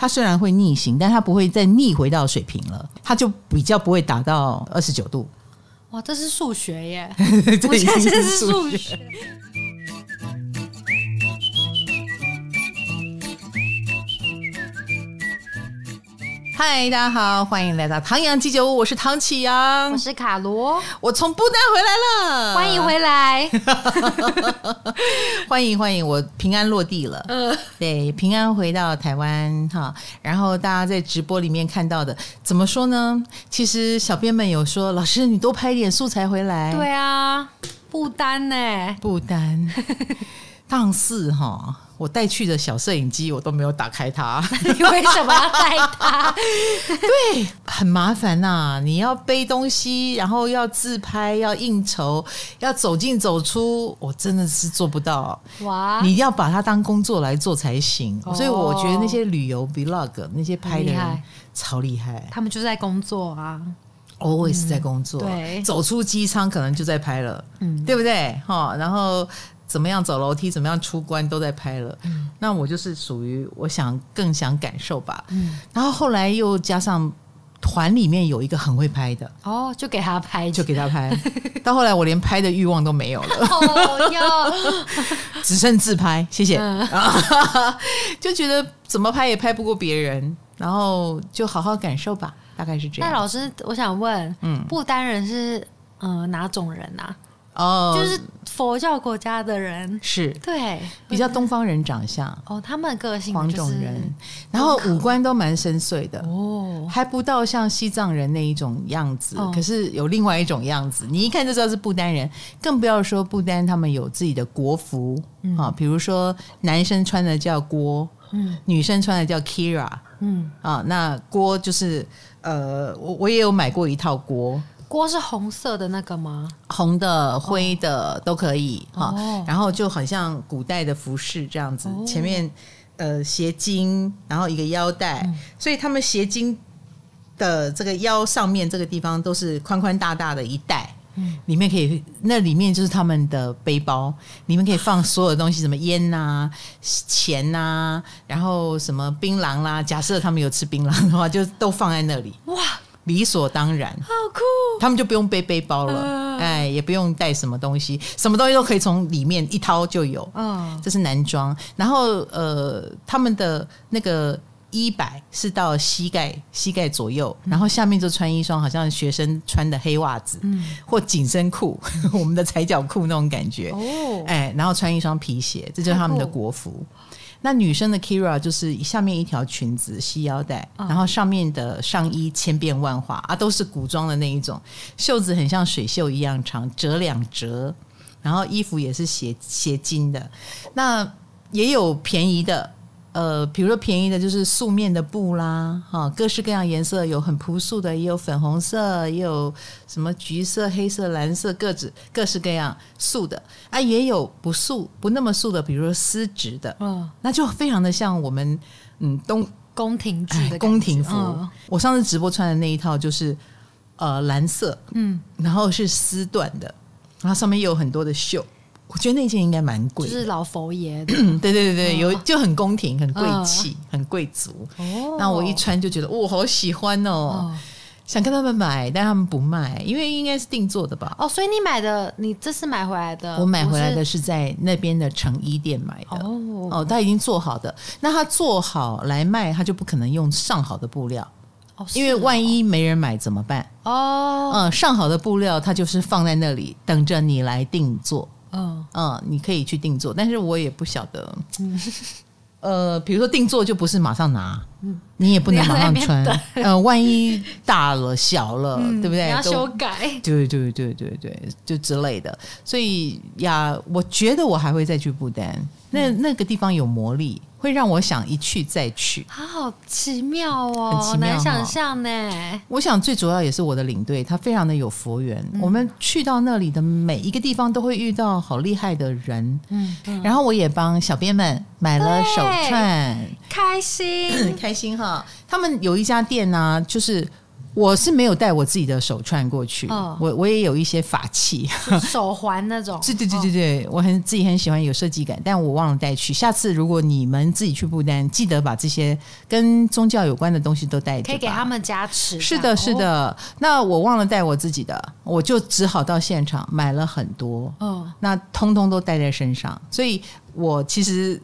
它虽然会逆行，但它不会再逆回到水平了，它就比较不会达到二十九度。哇，这是数学耶！这已经是数学。嗨，大家好，欢迎来到唐阳鸡酒屋，我是唐启阳，我是卡罗，我从不丹回来了，欢迎回来，欢迎欢迎，我平安落地了，嗯，对，平安回到台湾哈，然后大家在直播里面看到的，怎么说呢？其实小编们有说，老师你多拍一点素材回来，对啊，不丹呢，不丹，当四哈。我带去的小摄影机，我都没有打开它。你为什么要带它？对，很麻烦呐、啊！你要背东西，然后要自拍，要应酬，要走进走出，我真的是做不到。哇！你要把它当工作来做才行。哦、所以我觉得那些旅游 vlog 那些拍的人超厉害，他们就在工作啊，always 在工作。对，走出机舱可能就在拍了，嗯，对不对？哈，然后。怎么样走楼梯，怎么样出关，都在拍了。嗯，那我就是属于我想更想感受吧。嗯，然后后来又加上团里面有一个很会拍的，哦，就给他拍，就给他拍。到后来我连拍的欲望都没有了，哦哟，只剩自拍，谢谢。嗯、就觉得怎么拍也拍不过别人，然后就好好感受吧，大概是这样。那老师，我想问，嗯，不丹人是嗯、呃、哪种人啊？哦，就是佛教国家的人。是。对，比较东方人长相。哦，他们个性黄种人，然后五官都蛮深邃的。哦，还不到像西藏人那一种样子，可是有另外一种样子，你一看就知道是不丹人，更不要说不丹他们有自己的国服啊，比如说男生穿的叫锅，嗯，女生穿的叫 Kira，嗯。啊，那锅就是呃，我我也有买过一套郭。锅是红色的那个吗？红的、灰的、哦、都可以哈。哦、然后就很像古代的服饰这样子，哦、前面呃斜襟，然后一个腰带，嗯、所以他们斜襟的这个腰上面这个地方都是宽宽大大的一带，嗯，里面可以那里面就是他们的背包，里面可以放所有的东西，什么烟呐、啊、钱呐、啊，然后什么槟榔啦。假设他们有吃槟榔的话，就都放在那里。哇！理所当然，好酷！他们就不用背背包了，呃、哎，也不用带什么东西，什么东西都可以从里面一掏就有。嗯，这是男装。然后呃，他们的那个衣摆是到膝盖膝盖左右，然后下面就穿一双好像学生穿的黑袜子，嗯，或紧身裤，我们的踩脚裤那种感觉。哦，哎，然后穿一双皮鞋，这就是他们的国服。那女生的 Kira 就是下面一条裙子系腰带，哦、然后上面的上衣千变万化啊，都是古装的那一种，袖子很像水袖一样长，折两折，然后衣服也是斜斜襟的，那也有便宜的。呃，比如说便宜的就是素面的布啦，哈，各式各样颜色，有很朴素的，也有粉红色，也有什么橘色、黑色、蓝色，各式各式各样素的。啊，也有不素、不那么素的，比如说丝质的，嗯，那就非常的像我们嗯东宫廷剧的宫廷服。嗯、我上次直播穿的那一套就是呃蓝色，嗯，然后是丝缎的，然后上面也有很多的绣。我觉得那件应该蛮贵，就是老佛爷的，对对对对，有就很宫廷、很贵气、很贵族。哦，那我一穿就觉得，我，好喜欢哦，想跟他们买，但他们不卖，因为应该是定做的吧？哦，所以你买的，你这次买回来的，我买回来的是在那边的成衣店买的。哦。哦，他已经做好的，那他做好来卖，他就不可能用上好的布料，因为万一没人买怎么办？哦，嗯，上好的布料，它就是放在那里等着你来定做。嗯嗯，你可以去定做，但是我也不晓得。嗯、呃，比如说定做就不是马上拿，嗯、你也不能马上穿。呃，万一大了、小了，嗯、对不对？要修改。对对对对对，就之类的。所以呀，我觉得我还会再去不丹。那那个地方有魔力。会让我想一去再去，好奇妙哦，很奇妙，难想象呢。我想最主要也是我的领队，他非常的有佛缘。嗯、我们去到那里的每一个地方，都会遇到好厉害的人。嗯，嗯，然后我也帮小编们买了手串，开心，开心哈。他们有一家店呢、啊，就是我是没有带我自己的手串过去，哦、我我也有一些法器，手环那种。对对对对对，哦、我很自己很喜欢有设计感，但我忘了带去。下次如果你们自己去不丹，记得把这些跟宗教有关的东西都带着，可以给他们加持。是的，是的。哦、那我忘了带我自己的，我就只好到现场买了很多。哦，那通通都带在身上，所以我其实。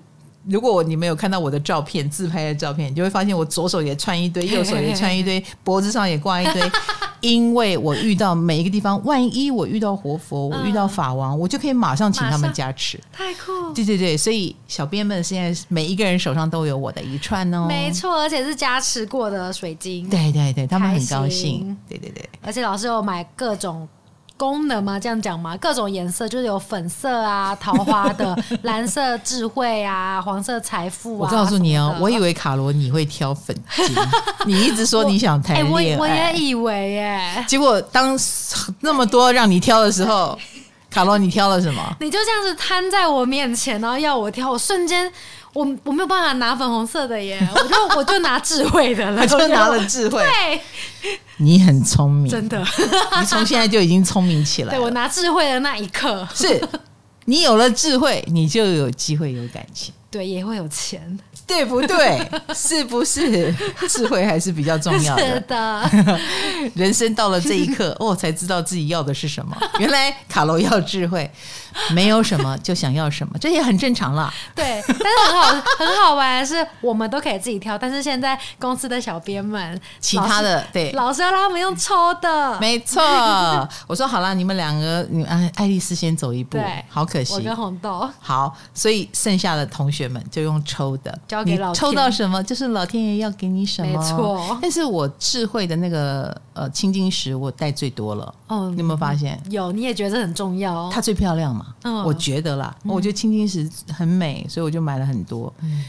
如果你没有看到我的照片，自拍的照片，你就会发现我左手也穿一堆，右手也穿一堆，脖子上也挂一堆。因为我遇到每一个地方，万一我遇到活佛，我遇到法王，我就可以马上请他们加持。太酷！对对对，所以小编们现在每一个人手上都有我的一串哦。没错，而且是加持过的水晶。对对对，他们很高兴。对对对，而且老师有买各种。功能吗？这样讲吗？各种颜色就是有粉色啊，桃花的 蓝色智慧啊，黄色财富啊。我告诉你哦，我以为卡罗你会挑粉晶，你一直说你想谈恋爱，我，欸、我，我也以为耶。结果当那么多让你挑的时候，卡罗你挑了什么？你就这样子摊在我面前，然后要我挑，我瞬间。我我没有办法拿粉红色的耶，我就我就拿智慧的了，就拿了智慧。对，你很聪明，真的，你从现在就已经聪明起来了。对，我拿智慧的那一刻，是你有了智慧，你就有机会有感情，对，也会有钱。对不对？是不是智慧还是比较重要的？是的，人生到了这一刻，哦，才知道自己要的是什么。原来卡罗要智慧，没有什么就想要什么，这也很正常啦。对，但是很好很好玩的是，我们都可以自己挑。但是现在公司的小编们，其他的对老师要让他们用抽的，没错。我说好了，你们两个，你爱爱丽丝先走一步，对，好可惜。我跟红豆好，所以剩下的同学们就用抽的。你抽到什么，就是老天爷要给你什么。没错，但是我智慧的那个呃青金石，我带最多了。哦，你有没有发现？有，你也觉得很重要哦。它最漂亮嘛？嗯，我觉得啦，我觉得青金石很美，所以我就买了很多。嗯，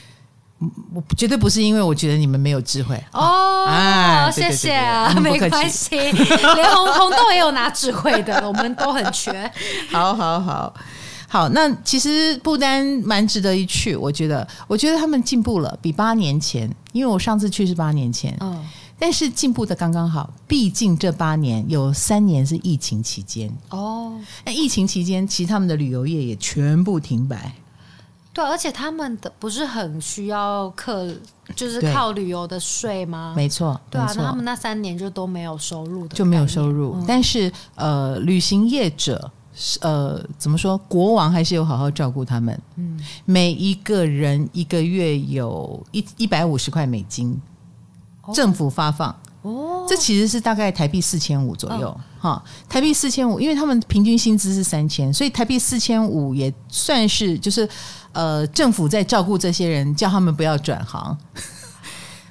我绝对不是因为我觉得你们没有智慧哦。啊，谢谢啊，没关系，连红红豆也有拿智慧的，我们都很缺。好 好好。好，那其实不丹蛮值得一去，我觉得，我觉得他们进步了，比八年前，因为我上次去是八年前，嗯，但是进步的刚刚好，毕竟这八年有三年是疫情期间。哦，那疫情期间，其实他们的旅游业也全部停摆，对，而且他们的不是很需要客，就是靠旅游的税吗？没错，对啊，那他们那三年就都没有收入的，就没有收入，嗯，但是呃，旅行业者。呃，怎么说？国王还是有好好照顾他们。嗯，每一个人一个月有一一百五十块美金，政府发放。哦，这其实是大概台币四千五左右。哈、哦，台币四千五，因为他们平均薪资是三千，所以台币四千五也算是就是呃，政府在照顾这些人，叫他们不要转行。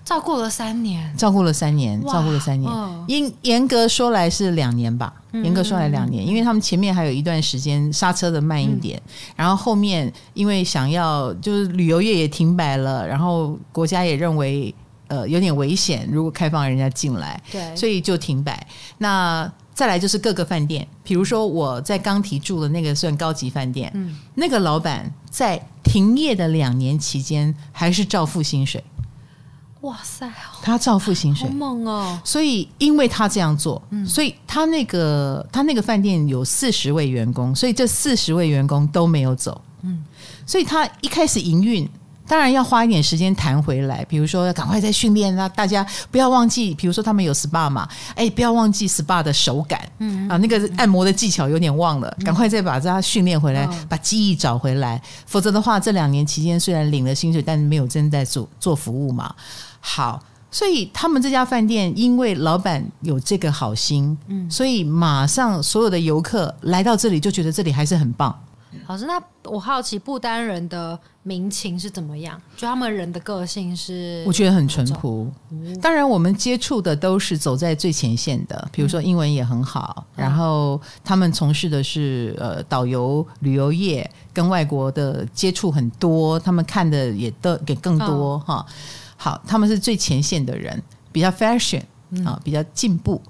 照顾了三年，照顾了三年，照顾了三年。严严格说来是两年吧，严格说来两年，因为他们前面还有一段时间刹车的慢一点，然后后面因为想要就是旅游业也停摆了，然后国家也认为呃有点危险，如果开放人家进来，对，所以就停摆。那再来就是各个饭店，比如说我在刚提住的那个算高级饭店，嗯，那个老板在停业的两年期间还是照付薪水。哇塞！他照付薪水，好猛哦！所以因为他这样做，所以他那个他那个饭店有四十位员工，所以这四十位员工都没有走。嗯，所以他一开始营运，当然要花一点时间谈回来，比如说要赶快再训练，让大家不要忘记，比如说他们有 SPA 嘛，哎，不要忘记 SPA 的手感，嗯啊，那个按摩的技巧有点忘了，赶快再把它训练回来，把记忆找回来，否则的话，这两年期间虽然领了薪水，但没有真在做做服务嘛。好，所以他们这家饭店因为老板有这个好心，嗯，所以马上所有的游客来到这里就觉得这里还是很棒。老师，那我好奇不丹人的民情是怎么样？就他们人的个性是？我觉得很淳朴。当然，我们接触的都是走在最前线的，比如说英文也很好，然后他们从事的是呃导游旅游业，跟外国的接触很多，他们看的也都给更多哈。好，他们是最前线的人，比较 fashion 啊，比较进步。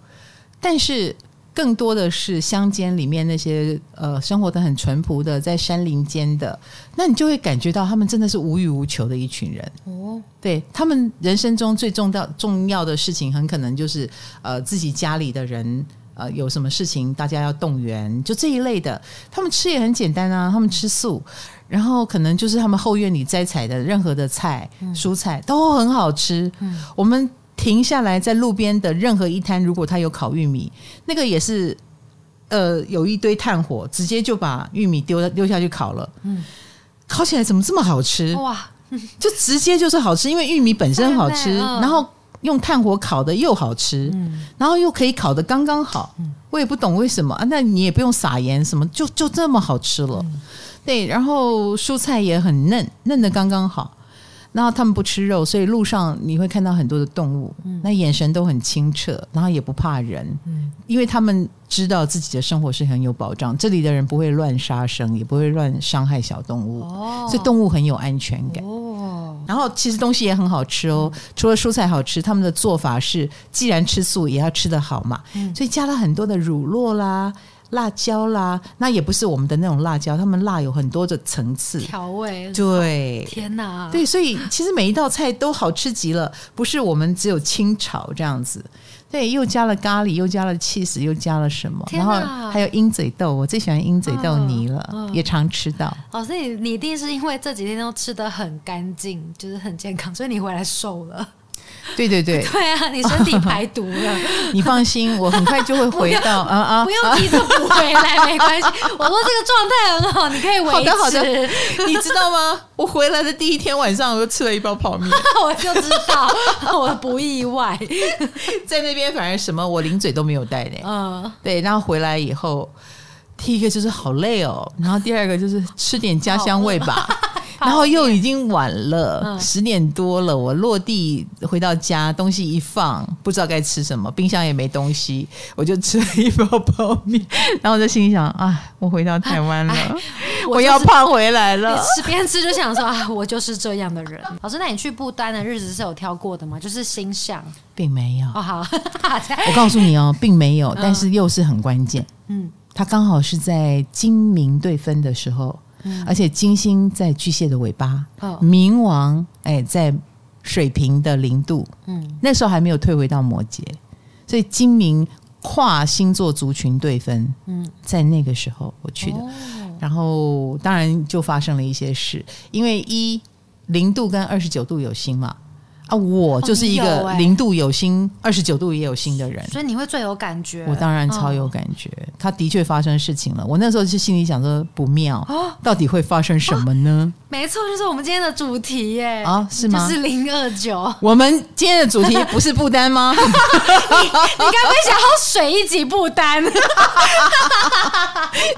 但是更多的是乡间里面那些呃生活的很淳朴的，在山林间的，那你就会感觉到他们真的是无欲无求的一群人哦。对，他们人生中最重要重要的事情，很可能就是呃自己家里的人呃有什么事情，大家要动员，就这一类的。他们吃也很简单啊，他们吃素，然后可能就是他们后院里摘采的任何的菜、嗯、蔬菜都很好吃。嗯、我们。停下来，在路边的任何一摊，如果他有烤玉米，那个也是，呃，有一堆炭火，直接就把玉米丢丢下去烤了。嗯，烤起来怎么这么好吃？哇，就直接就是好吃，因为玉米本身好吃，然后用炭火烤的又好吃，然后又可以烤的刚刚好。我也不懂为什么啊，那你也不用撒盐什么，就就这么好吃了。对，然后蔬菜也很嫩，嫩的刚刚好。然后他们不吃肉，所以路上你会看到很多的动物，嗯、那眼神都很清澈，然后也不怕人，嗯、因为他们知道自己的生活是很有保障，这里的人不会乱杀生，也不会乱伤害小动物，哦、所以动物很有安全感。哦、然后其实东西也很好吃哦，嗯、除了蔬菜好吃，他们的做法是，既然吃素也要吃得好嘛，嗯、所以加了很多的乳酪啦。辣椒啦，那也不是我们的那种辣椒，他们辣有很多的层次调味。对，天哪，对，所以其实每一道菜都好吃极了，不是我们只有清炒这样子，对，又加了咖喱，又加了 cheese，，又加了什么，然后还有鹰嘴豆，我最喜欢鹰嘴豆泥了，嗯嗯、也常吃到。哦，所以你一定是因为这几天都吃得很干净，就是很健康，所以你回来瘦了。对对对，对啊，你身体排毒了。你放心，我很快就会回到 啊啊！不用急着补回来，没关系。我说这个状态很好，你可以维持。好的好的，你知道吗？我回来的第一天晚上，我就吃了一包泡面。我就知道，我不意外。在那边反而什么，我零嘴都没有带呢。嗯，对。然后回来以后，第一个就是好累哦，然后第二个就是吃点家乡味吧。然后又已经晚了，嗯、十点多了。我落地回到家，东西一放，不知道该吃什么，冰箱也没东西，我就吃了一包泡面。然后我就心里想：啊，我回到台湾了，我，就是、我要胖回来了。吃边吃就想说：啊，我就是这样的人。老师，那你去不丹的日子是有挑过的吗？就是心想，并没有。哦，好，我告诉你哦，并没有，但是又是很关键。嗯，他刚好是在金明对分的时候。而且金星在巨蟹的尾巴，哦、冥王哎在水瓶的零度，嗯，那时候还没有退回到摩羯，所以金明跨星座族群对分，嗯，在那个时候我去的，哦、然后当然就发生了一些事，因为一零度跟二十九度有星嘛。啊，我就是一个零度有心，二十九度也有心的人，所以你会最有感觉。我当然超有感觉，他的确发生事情了。我那时候就心里想说不妙，到底会发生什么呢？没错，就是我们今天的主题耶。啊，是吗？就是零二九。我们今天的主题不是不丹吗？你你该不会想要水一集不丹？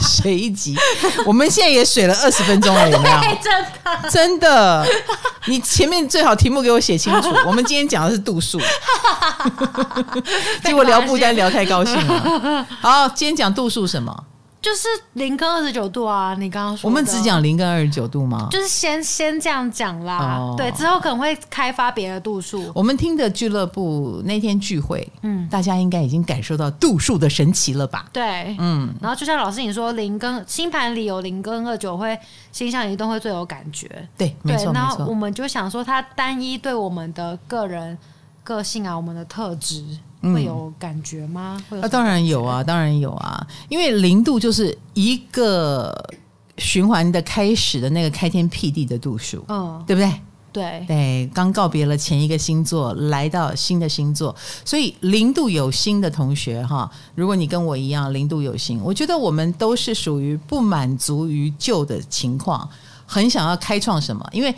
水一集，我们现在也水了二十分钟了，有没有？真的，真的。你前面最好题目给我写清楚。我们今天讲的是度数，结果聊不丹聊太高兴了。好，今天讲度数什么？就是零跟二十九度啊！你刚刚说，我们只讲零跟二十九度吗？就是先先这样讲啦，哦、对，之后可能会开发别的度数。我们听的俱乐部那天聚会，嗯，大家应该已经感受到度数的神奇了吧？对，嗯。然后就像老师你说，零跟星盘里有零跟二九会星象移动会最有感觉。对，没错，然后我们就想说，它单一对我们的个人个性啊，我们的特质。会有感觉吗？会有啊，当然有啊，当然有啊，因为零度就是一个循环的开始的那个开天辟地的度数，嗯，对不对？对。对，刚告别了前一个星座，来到新的星座，所以零度有星的同学哈，如果你跟我一样零度有星，我觉得我们都是属于不满足于旧的情况，很想要开创什么，因为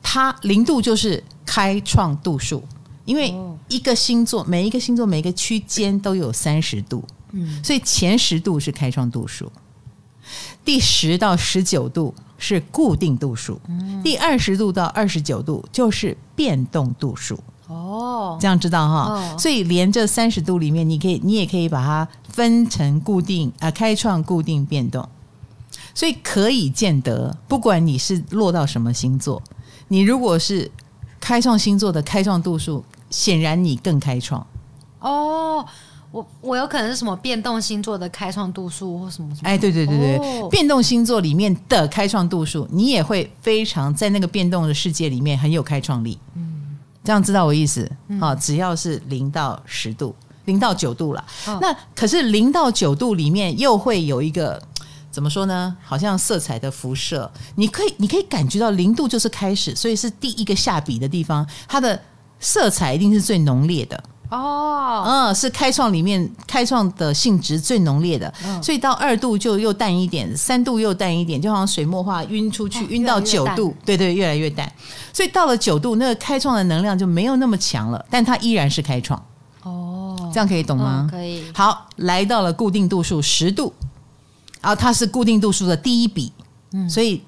它零度就是开创度数。因为一个星座，每一个星座每一个区间都有三十度，嗯，所以前十度是开创度数，第十到十九度是固定度数，嗯，第二十度到二十九度就是变动度数。哦，这样知道哈？哦，所以连这三十度里面，你可以，你也可以把它分成固定啊，开创、固定、变动。所以可以见得，不管你是落到什么星座，你如果是开创星座的开创度数。显然你更开创哦，我我有可能是什么变动星座的开创度数或什么什么？哎，对对对对，哦、变动星座里面的开创度数，你也会非常在那个变动的世界里面很有开创力。嗯，这样知道我意思？啊、嗯，只要是零到十度，零到九度了。哦、那可是零到九度里面又会有一个怎么说呢？好像色彩的辐射，你可以你可以感觉到零度就是开始，所以是第一个下笔的地方，它的色彩一定是最浓烈的。哦，嗯，是开创里面开创的性质最浓烈的，嗯、所以到二度就又淡一点，三度又淡一点，就好像水墨画晕出去，晕、哦、到九度，对对，越来越淡。所以到了九度，那个开创的能量就没有那么强了，但它依然是开创。哦，这样可以懂吗？嗯、可以。好，来到了固定度数十度，然后它是固定度数的第一笔，嗯，所以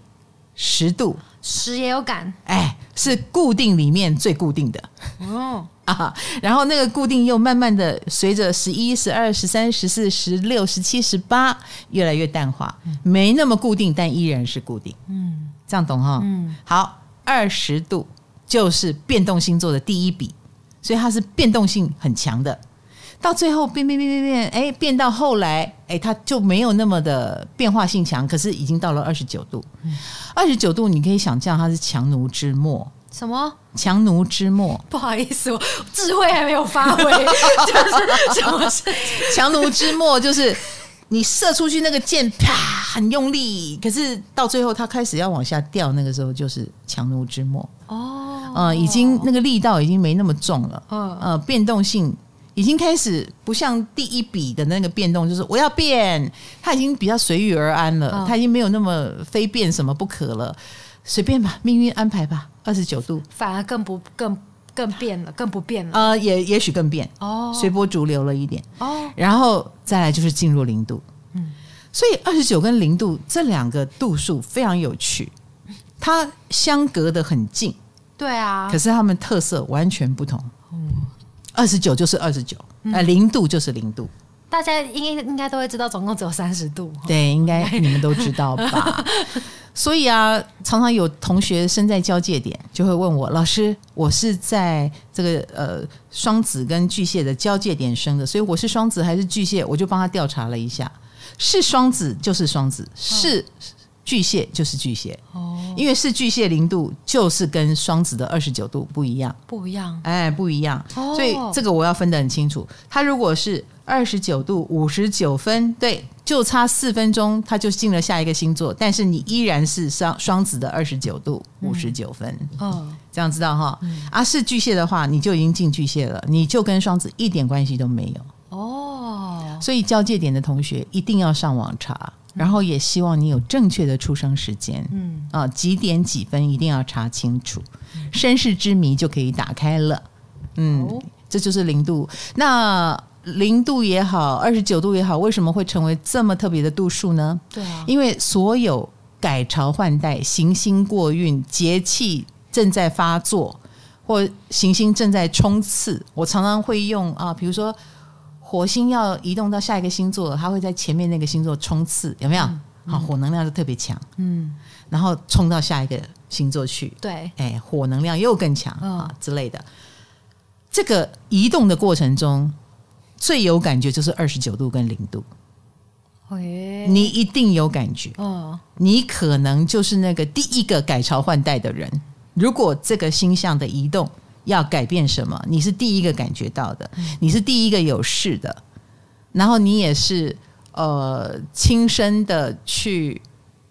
十度十也有感，哎，是固定里面最固定的。哦。啊，然后那个固定又慢慢的随着十一、十二、十三、十四、十六、十七、十八越来越淡化，没那么固定，但依然是固定。嗯，这样懂哈？嗯，好，二十度就是变动星座的第一笔，所以它是变动性很强的。到最后变变变变变，哎，变到后来，哎，它就没有那么的变化性强，可是已经到了二十九度。二十九度，你可以想象它是强弩之末。什么强弩之末？不好意思，我智慧还没有发挥。就是什么是强弩之末？就是你射出去那个箭，啪，很用力，可是到最后它开始要往下掉，那个时候就是强弩之末。哦，呃，已经那个力道已经没那么重了。嗯，呃，变动性已经开始不像第一笔的那个变动，就是我要变，它已经比较随遇而安了，它已经没有那么非变什么不可了。随便吧，命运安排吧。二十九度，反而更不更更变了，更不变了。呃，也也许更变哦，随波逐流了一点哦。然后再来就是进入零度，嗯，所以二十九跟零度这两个度数非常有趣，它相隔的很近，对啊，可是它们特色完全不同。嗯，二十九就是二十九，呃，零度就是零度。大家应该应该都会知道，总共只有三十度。对，应该你们都知道吧？所以啊，常常有同学身在交界点，就会问我老师，我是在这个呃双子跟巨蟹的交界点生的，所以我是双子还是巨蟹？我就帮他调查了一下，是双子就是双子，是巨蟹就是巨蟹。哦，因为是巨蟹零度，就是跟双子的二十九度不一样，不一样，哎，不一样。所以这个我要分得很清楚。他如果是二十九度五十九分，对。就差四分钟，他就进了下一个星座，但是你依然是双双子的二十九度五十九分，嗯，哦、这样知道哈？嗯、啊，是巨蟹的话，你就已经进巨蟹了，你就跟双子一点关系都没有哦。所以交界点的同学一定要上网查，然后也希望你有正确的出生时间，嗯啊，几点几分一定要查清楚，身世之谜就可以打开了。嗯，哦、这就是零度那。零度也好，二十九度也好，为什么会成为这么特别的度数呢？对啊，因为所有改朝换代、行星过运、节气正在发作，或行星正在冲刺，我常常会用啊，比如说火星要移动到下一个星座，它会在前面那个星座冲刺，有没有？好、嗯，火能量就特别强，嗯，然后冲到下一个星座去，对，哎，火能量又更强啊之类的。这个移动的过程中。最有感觉就是二十九度跟零度，你一定有感觉。你可能就是那个第一个改朝换代的人。如果这个星象的移动要改变什么，你是第一个感觉到的，你是第一个有事的，然后你也是呃亲身的去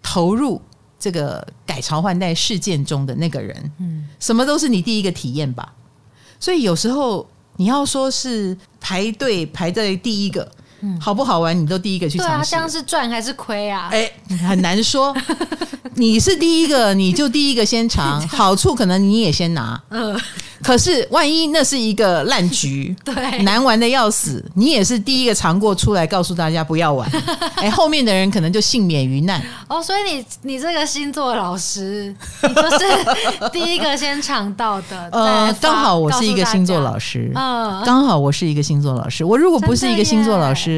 投入这个改朝换代事件中的那个人。嗯，什么都是你第一个体验吧。所以有时候。你要说是排队排在第一个，嗯、好不好玩？你都第一个去尝试。对啊，这样是赚还是亏啊？哎，很难说。你是第一个，你就第一个先尝，好处可能你也先拿。嗯。可是，万一那是一个烂局，对，难玩的要死，你也是第一个尝过出来，告诉大家不要玩，哎，后面的人可能就幸免于难。哦，所以你你这个星座老师，你就是第一个先尝到的。呃，刚好我是一个星座老师，嗯，刚好我是一个星座老师。我如果不是一个星座老师，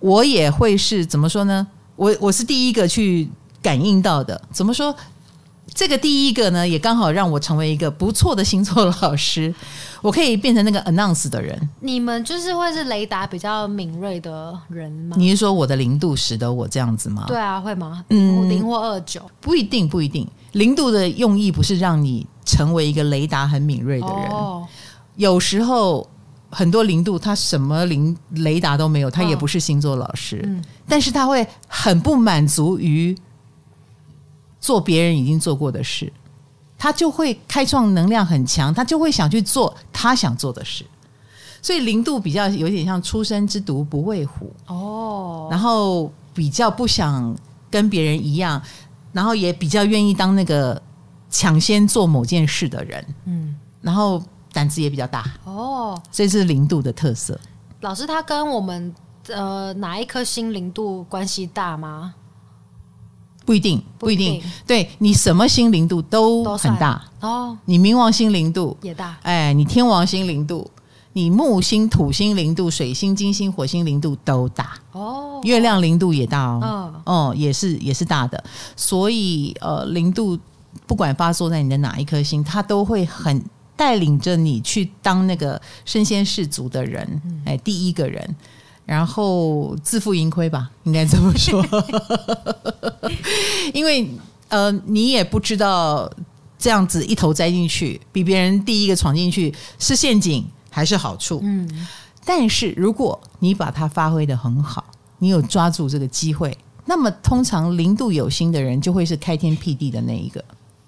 我也会是怎么说呢？我我是第一个去感应到的。怎么说？这个第一个呢，也刚好让我成为一个不错的星座老师。我可以变成那个 announce 的人。你们就是会是雷达比较敏锐的人吗？你是说我的零度使得我这样子吗？对啊，会吗？嗯，零或二九不一定，不一定。零度的用意不是让你成为一个雷达很敏锐的人。哦，有时候很多零度他什么零雷达都没有，他也不是星座老师，但是他会很不满足于做别人已经做过的事。他就会开创能量很强，他就会想去做他想做的事，所以零度比较有点像初生之犊不畏虎。哦，然后比较不想跟别人一样，然后也比较愿意当那个抢先做某件事的人，嗯，然后胆子也比较大哦，所以这是零度的特色。老师，他跟我们呃哪一颗星零度关系大吗？不一定，不一定。对，你什么星零度都很大哦。你冥王星零度也大，哎，你天王星零度，你木星、土星零度，水星、金星、火星零度都大哦。月亮零度也大哦，哦，哦，也是也是大的。所以呃，零度不管发作在你的哪一颗星，它都会很带领着你去当那个身先士卒的人，哎，第一个人。然后自负盈亏吧，应该这么说。因为呃，你也不知道这样子一头栽进去，比别人第一个闯进去是陷阱还是好处。嗯，但是如果你把它发挥的很好，你有抓住这个机会，那么通常零度有心的人就会是开天辟地的那一个。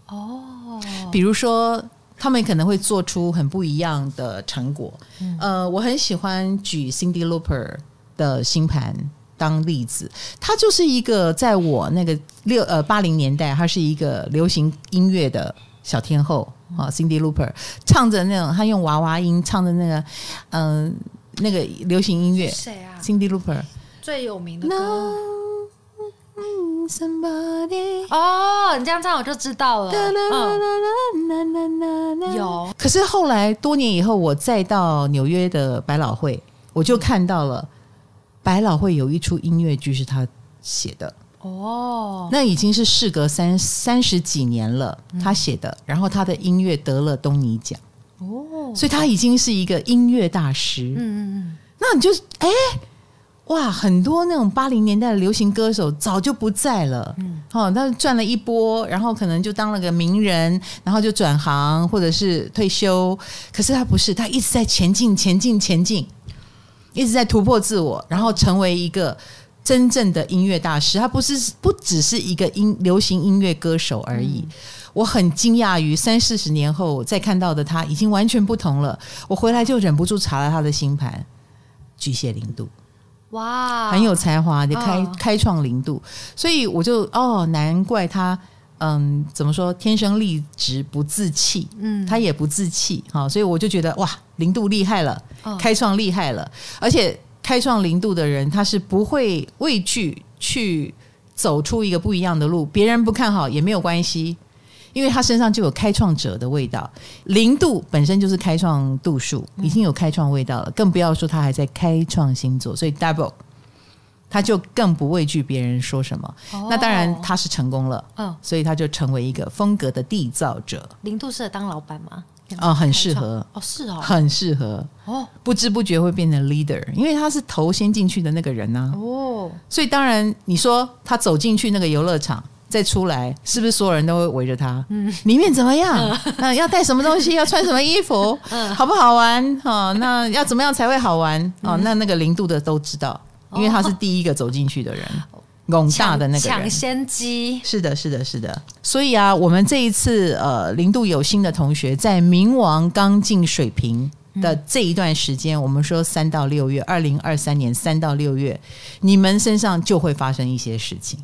哦，比如说。他们可能会做出很不一样的成果。嗯、呃，我很喜欢举 Cindy louper 的星盘当例子。她就是一个在我那个六呃八零年代，她是一个流行音乐的小天后啊。，Cindy louper 唱着那种，他用娃娃音唱的那个，嗯、呃，那个流行音乐。谁啊？Cyndi Lauper 最有名的歌。No. Somebody 哦，你这样唱我就知道了。嗯、有，可是后来多年以后，我再到纽约的百老汇，我就看到了百老汇有一出音乐剧是他写的。哦，那已经是事隔三三十几年了，他写的，然后他的音乐得了东尼奖。哦，所以他已经是一个音乐大师。嗯嗯嗯，那你就哎。哇，很多那种八零年代的流行歌手早就不在了，嗯，哦，他赚了一波，然后可能就当了个名人，然后就转行或者是退休。可是他不是，他一直在前进，前进，前进，一直在突破自我，然后成为一个真正的音乐大师。他不是，不只是一个音流行音乐歌手而已。嗯，我很惊讶于三四十年后再看到的他已经完全不同了。我回来就忍不住查了他的星盘，巨蟹零度。哇，很有才华，就开、哦、开创零度，所以我就哦，难怪他，嗯，怎么说，天生丽质不自弃，嗯，他也不自弃，哈，所以我就觉得哇，零度厉害了，哦、开创厉害了，而且开创零度的人，他是不会畏惧去走出一个不一样的路，别人不看好也没有关系。因为他身上就有开创者的味道，零度本身就是开创度数，已经有开创味道了，更不要说他还在开创星座，所以 double，他就更不畏惧别人说什么。哦、那当然他是成功了，嗯，所以他就成为一个风格的缔造者。零度适合当老板吗？哦，很适合哦，是哦，很适合哦，不知不觉会变成 leader，因为他是头先进去的那个人呢、啊。哦，所以当然你说他走进去那个游乐场。再出来，是不是所有人都会围着他？嗯，里面怎么样？嗯，要带什么东西？要穿什么衣服？嗯，好不好玩？哦，那要怎么样才会好玩？哦，那那个零度的都知道，因为他是第一个走进去的人，拱大的那个人，抢先机。是的，是的，是的。所以啊，我们这一次呃，零度有心的同学在冥王刚进水平的这一段时间，我们说三到六月，二零二三年三到六月，你们身上就会发生一些事情。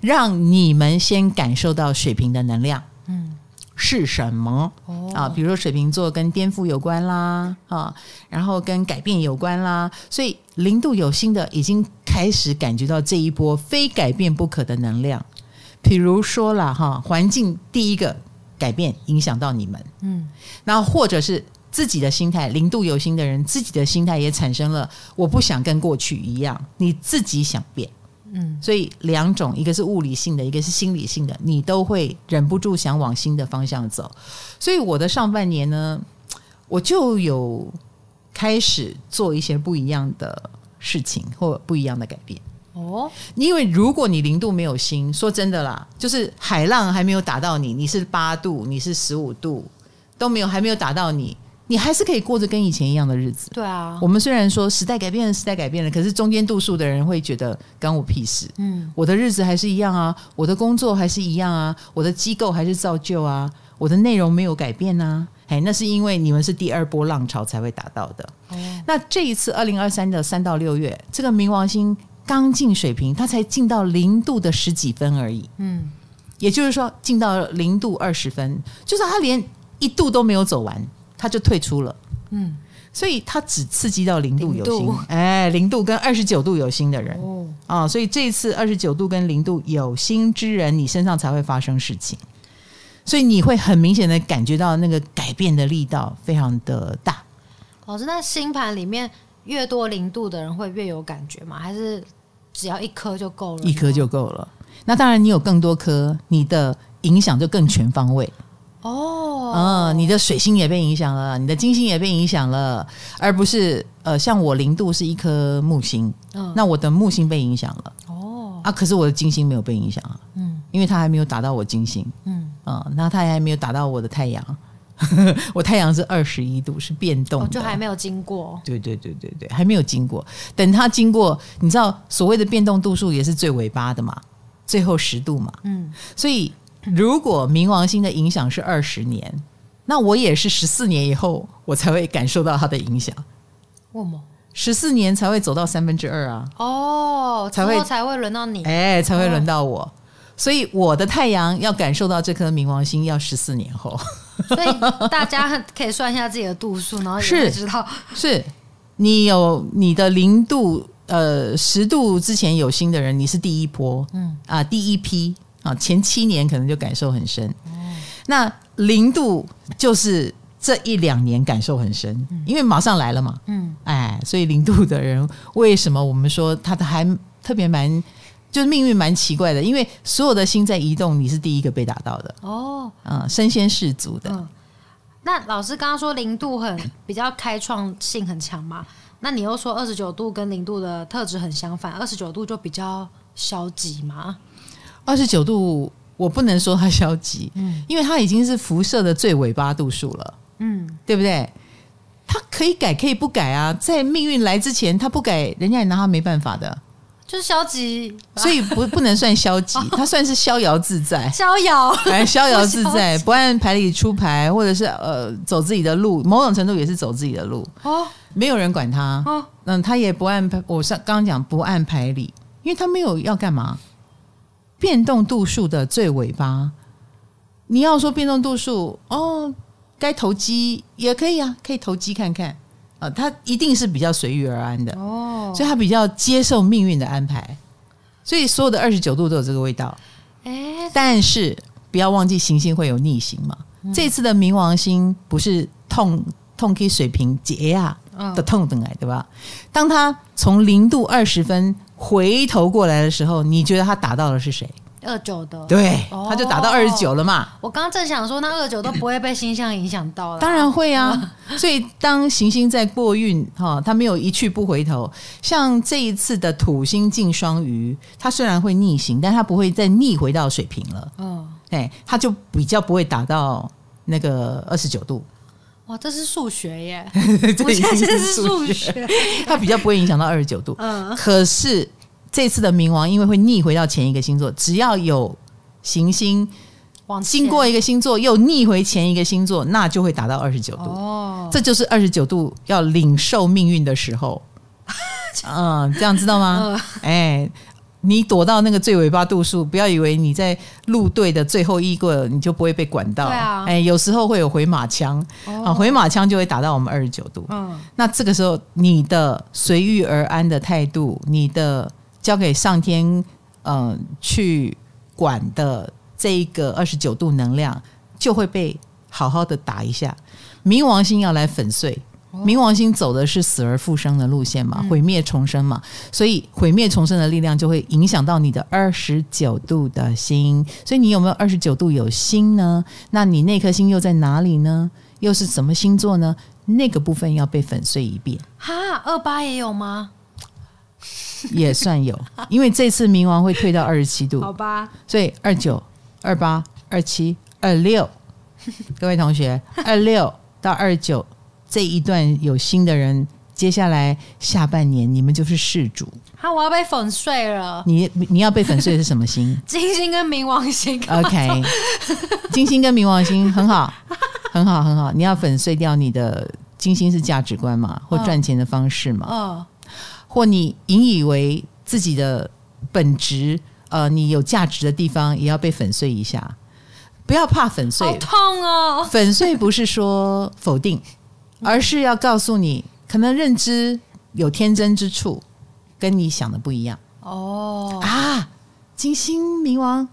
让你们先感受到水瓶的能量，嗯，是什么？哦啊，比如说水瓶座跟颠覆有关啦，啊，然后跟改变有关啦，所以零度有心的已经开始感觉到这一波非改变不可的能量。比如说了哈，环境第一个改变影响到你们，嗯，然后或者是自己的心态，零度有心的人自己的心态也产生了，我不想跟过去一样，你自己想变。嗯，所以两种，一个是物理性的，一个是心理性的，你都会忍不住想往新的方向走。所以我的上半年呢，我就有开始做一些不一样的事情或不一样的改变。哦，因为如果你零度没有心，说真的啦，就是海浪还没有打到你，你是八度，你是十五度都没有，还没有打到你，你还是可以过着跟以前一样的日子。对啊，我们虽然说时代改变了，时代改变了，可是中间度数的人会觉得关我屁事。嗯，我的日子还是一样啊，我的工作还是一样啊，我的机构还是照旧啊，我的内容没有改变啊。哎，那是因为你们是第二波浪潮才会达到的。哦，那这一次二零二三的三到六月，这个冥王星。刚进水平，它才进到零度的十几分而已。嗯，也就是说，进到零度二十分，就是它连一度都没有走完，它就退出了。嗯，所以他只刺激到零度有心，哎，零度跟二十九度有心的人。哦，啊，所以这一次二十九度跟零度有心之人，你身上才会发生事情，所以你会很明显的感觉到那个改变的力道非常的大。老师，那星盘里面越多零度的人会越有感觉吗？还是？只要一颗就够了，一颗就够了。那当然，你有更多颗，你的影响就更全方位。哦，嗯，你的水星也被影响了，你的金星也被影响了，而不是呃，像我零度是一颗木星，嗯，那我的木星被影响了。哦，啊，可是我的金星没有被影响啊，嗯，因为它还没有打到我金星，嗯，嗯，那它还没有打到我的太阳。我太阳是二十一度，是变动的，就还没有经过。对对对对对，还没有经过。等它经过，你知道所谓的变动度数也是最尾巴的嘛，最后十度嘛。嗯，所以如果冥王星的影响是二十年，那我也是十四年以后我才会感受到它的影响。为什么？十四年才会走到三分之二啊？哦，才会才会轮到你，哎，才会轮到我。哦所以我的太阳要感受到这颗冥王星要十四年后，所以大家 可以算一下自己的度数，然后也会知道是，是你有你的零度呃十度之前有星的人，你是第一波，嗯啊第一批啊前七年可能就感受很深，嗯、那零度就是这一两年感受很深，嗯、因为马上来了嘛，嗯哎，所以零度的人为什么我们说他的还特别蛮。就是命运蛮奇怪的，因为所有的心在移动，你是第一个被打到的哦，嗯，身先士卒的。嗯，那老师刚刚说零度很比较开创性很强嘛？那你又说二十九度跟零度的特质很相反，二十九度就比较消极嘛？二十九度我不能说它消极，嗯，因为它已经是辐射的最尾巴度数了，嗯，对不对？它可以改，可以不改啊，在命运来之前，它不改，人家也拿它没办法的。就是消极，所以不不能算消极，它算是逍遥自在。逍遥，哎，逍遥自在，不按牌理出牌，或者是呃走自己的路，某种程度也是走自己的路。哦，没有人管他。哦，嗯，他也不按牌。我上刚刚讲不按牌理，因为他没有要干嘛。变动度数的最尾巴，你要说变动度数哦，该投机也可以啊，可以投机看看。呃，他一定是比较随遇而安的哦，所以他比较接受命运的安排，所以所有的二十九度都有这个味道。哎，但是不要忘记行星会有逆行嘛。嗯、这次的冥王星不是痛痛 K 水瓶解压的痛等来，对吧？当他从零度二十分回头过来的时候，你觉得他打到的是谁？二九的，对，他就打到二十九了嘛。我刚刚正想说，那二九都不会被星象影响到了，当然会啊。所以当行星在过运哈，它没有一去不回头。像这一次的土星进双鱼，它虽然会逆行，但它不会再逆回到水平了。嗯，哎，它就比较不会打到那个二十九度。哇，这是数学耶！这已经是数学，它比较不会影响到二十九度。嗯，可是。这次的冥王因为会逆回到前一个星座，只要有行星经过一个星座又逆回前一个星座，那就会达到二十九度。哦，这就是二十九度要领受命运的时候。嗯，这样知道吗？哎，你躲到那个最尾巴度数，不要以为你在路队的最后一个，你就不会被管到。对啊，哎，有时候会有回马枪啊，回马枪就会打到我们二十九度。嗯，那这个时候你的随遇而安的态度，你的。交给上天，嗯、呃，去管的这一个二十九度能量，就会被好好的打一下。冥王星要来粉碎，冥王星走的是死而复生的路线嘛，毁灭重生嘛，所以毁灭重生的力量就会影响到你的二十九度的心。所以你有没有二十九度有心呢？那你那颗心又在哪里呢？又是什么星座呢？那个部分要被粉碎一遍。哈，二八也有吗？也算有，因为这次冥王会退到二十七度，好吧？所以二九、二八、二七、二六，各位同学，二六到二九这一段有心的人，接下来下半年你们就是事主。好，我要被粉碎了。你你要被粉碎的是什么星？金星跟冥王星。OK，金星跟冥王星很好，很好，很好。你要粉碎掉你的金星是价值观嘛，或赚钱的方式嘛。嗯。哦或你引以为自己的本质，呃，你有价值的地方也要被粉碎一下，不要怕粉碎，好痛哦！粉碎不是说否定，而是要告诉你，可能认知有天真之处，跟你想的不一样哦。啊，金星冥王，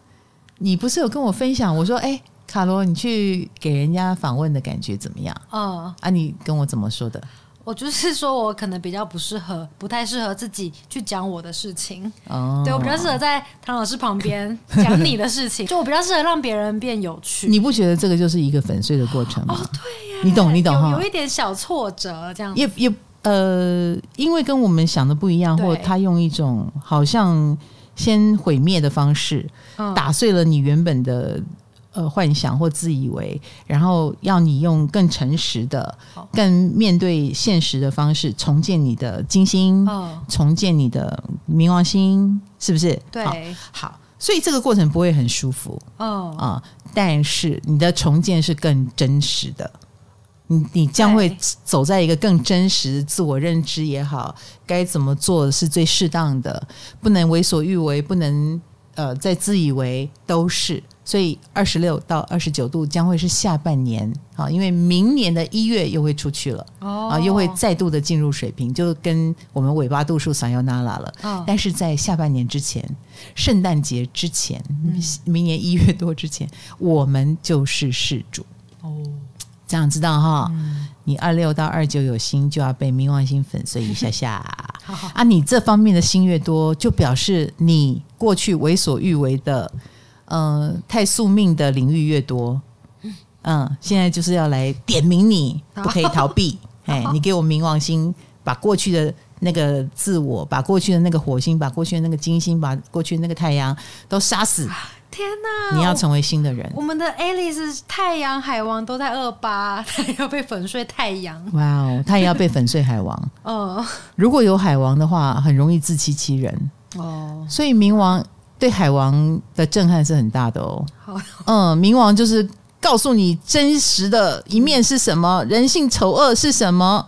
你不是有跟我分享？我说，哎，卡罗，你去给人家访问的感觉怎么样？哦，啊，你跟我怎么说的？我就是说，我可能比较不适合，不太适合自己去讲我的事情。哦，对，我比较适合在唐老师旁边 讲你的事情，就我比较适合让别人变有趣。你不觉得这个就是一个粉碎的过程吗？哦，对呀，你懂，你懂哈，有一点小挫折这样子。也也呃，因为跟我们想的不一样，或他用一种好像先毁灭的方式，打碎了你原本的。呃，幻想或自以为，然后要你用更诚实的、更面对现实的方式重建你的金星，哦、重建你的冥王星，是不是？对，好，好，所以这个过程不会很舒服，哦。啊、呃，但是你的重建是更真实的，你你将会走在一个更真实自我认知也好，该怎么做是最适当的，不能为所欲为，不能呃再自以为都是。所以二十六到二十九度将会是下半年啊，因为明年的一月又会出去了哦，啊，又会再度的进入水平，就跟我们尾巴度数撒由那拉了。哦，但是在下半年之前，圣诞节之前，明年一月多之前，我们就是事主哦。这样知道哈？你二六到二九有星，就要被冥王星粉碎一下下。啊，你这方面的心越多，就表示你过去为所欲为的。嗯、呃，太宿命的领域越多，嗯，现在就是要来点名你，不可以逃避。哎，你给我冥王星，把过去的那个自我，把过去的那个火星，把过去的那个金星，把过去的那个太阳都杀死。天哪！你要成为新的人。我，我们的 Alice 太阳海王都在二八，他要被粉碎太阳。哇哦，他也要被粉碎海王。哦，如果有海王的话，很容易自欺欺人。哦，所以冥王。对海王的震撼是很大的哦。好，嗯，冥王就是告诉你真实的一面是什么，人性丑恶是什么，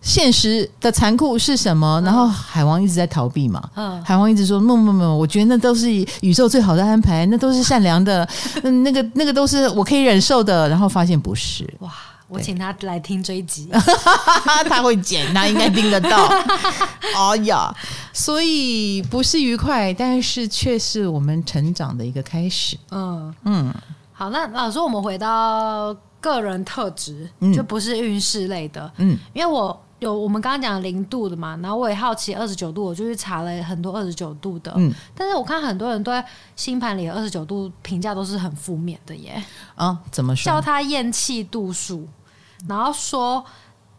现实的残酷是什么。然后海王一直在逃避嘛。嗯，海王一直说：“不不不，我觉得那都是宇宙最好的安排，那都是善良的，嗯，那个那个都是我可以忍受的。”然后发现不是。哇。我请他来听这一集，他会剪，他应该听得到。哎呀，所以不是愉快，但是却是我们成长的一个开始。嗯嗯，好，那老师，我们回到个人特质，就不是运势类的。嗯，因为我。有我们刚刚讲零度的嘛，然后我也好奇二十九度，我就去查了很多二十九度的。嗯，但是我看很多人都在星盘里的二十九度评价都是很负面的耶。啊，怎么说？叫他厌气度数，然后说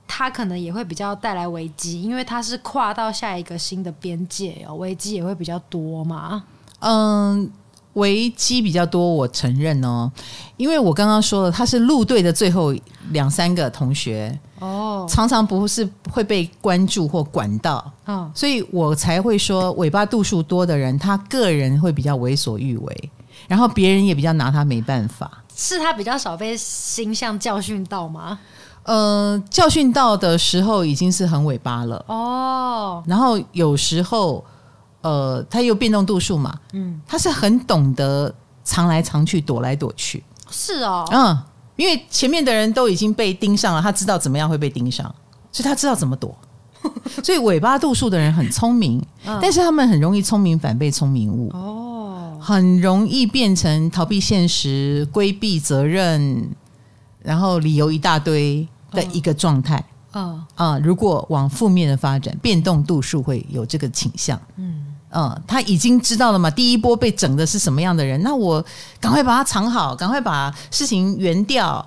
他可能也会比较带来危机，因为他是跨到下一个新的边界哦，危机也会比较多嘛。嗯。危机比较多，我承认哦，因为我刚刚说了，他是陆队的最后两三个同学哦，常常不是会被关注或管到，嗯，所以我才会说尾巴度数多的人，他个人会比较为所欲为，然后别人也比较拿他没办法，是他比较少被星象教训到吗？呃，教训到的时候已经是很尾巴了哦，然后有时候。呃，他有变动度数嘛？嗯，他是很懂得藏来藏去、躲来躲去。是哦，嗯，因为前面的人都已经被盯上了，他知道怎么样会被盯上，所以他知道怎么躲。所以尾巴度数的人很聪明，嗯，但是他们很容易聪明反被聪明误。哦，很容易变成逃避现实、规避责任，然后理由一大堆的一个状态。嗯啊，如果往负面的发展，变动度数会有这个倾向。嗯。嗯，他已经知道了嘛？第一波被整的是什么样的人？那我赶快把它藏好，赶快把事情圆掉。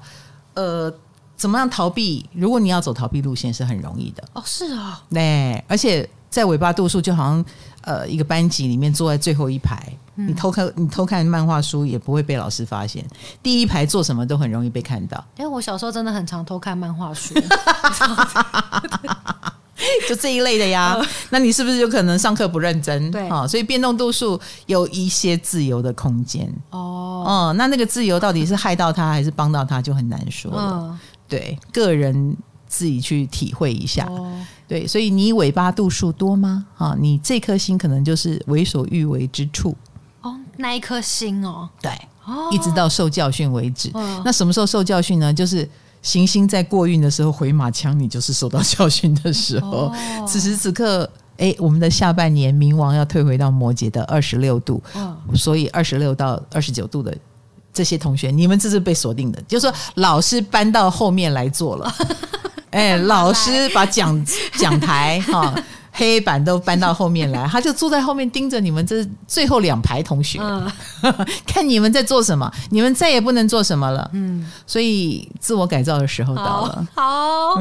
呃，怎么样逃避？如果你要走逃避路线，是很容易的。哦，是啊、哦，对，而且在尾巴度数就好像呃一个班级里面坐在最后一排，嗯、你偷看你偷看漫画书也不会被老师发现，第一排做什么都很容易被看到。因为我小时候真的很常偷看漫画书。就这一类的呀，那你是不是有可能上课不认真？对，哦，所以变动度数有一些自由的空间哦。哦，那那个自由到底是害到他还是帮到他，就很难说了。嗯、对，个人自己去体会一下。哦、对，所以你尾巴度数多吗？啊、哦，你这颗星可能就是为所欲为之处。哦，那一颗星哦，对，哦、一直到受教训为止。哦、那什么时候受教训呢？就是。行星在过运的时候回马枪，你就是受到教训的时候。哦、此时此刻，哎，我们的下半年冥王要退回到摩羯的二十六度，哦、所以二十六到二十九度的这些同学，你们这是被锁定的，就是说老师搬到后面来做了，哎，老师把讲 讲台哈。黑板都搬到后面来，他就坐在后面盯着你们这最后两排同学，嗯、看你们在做什么，你们再也不能做什么了。嗯，所以自我改造的时候到了。好，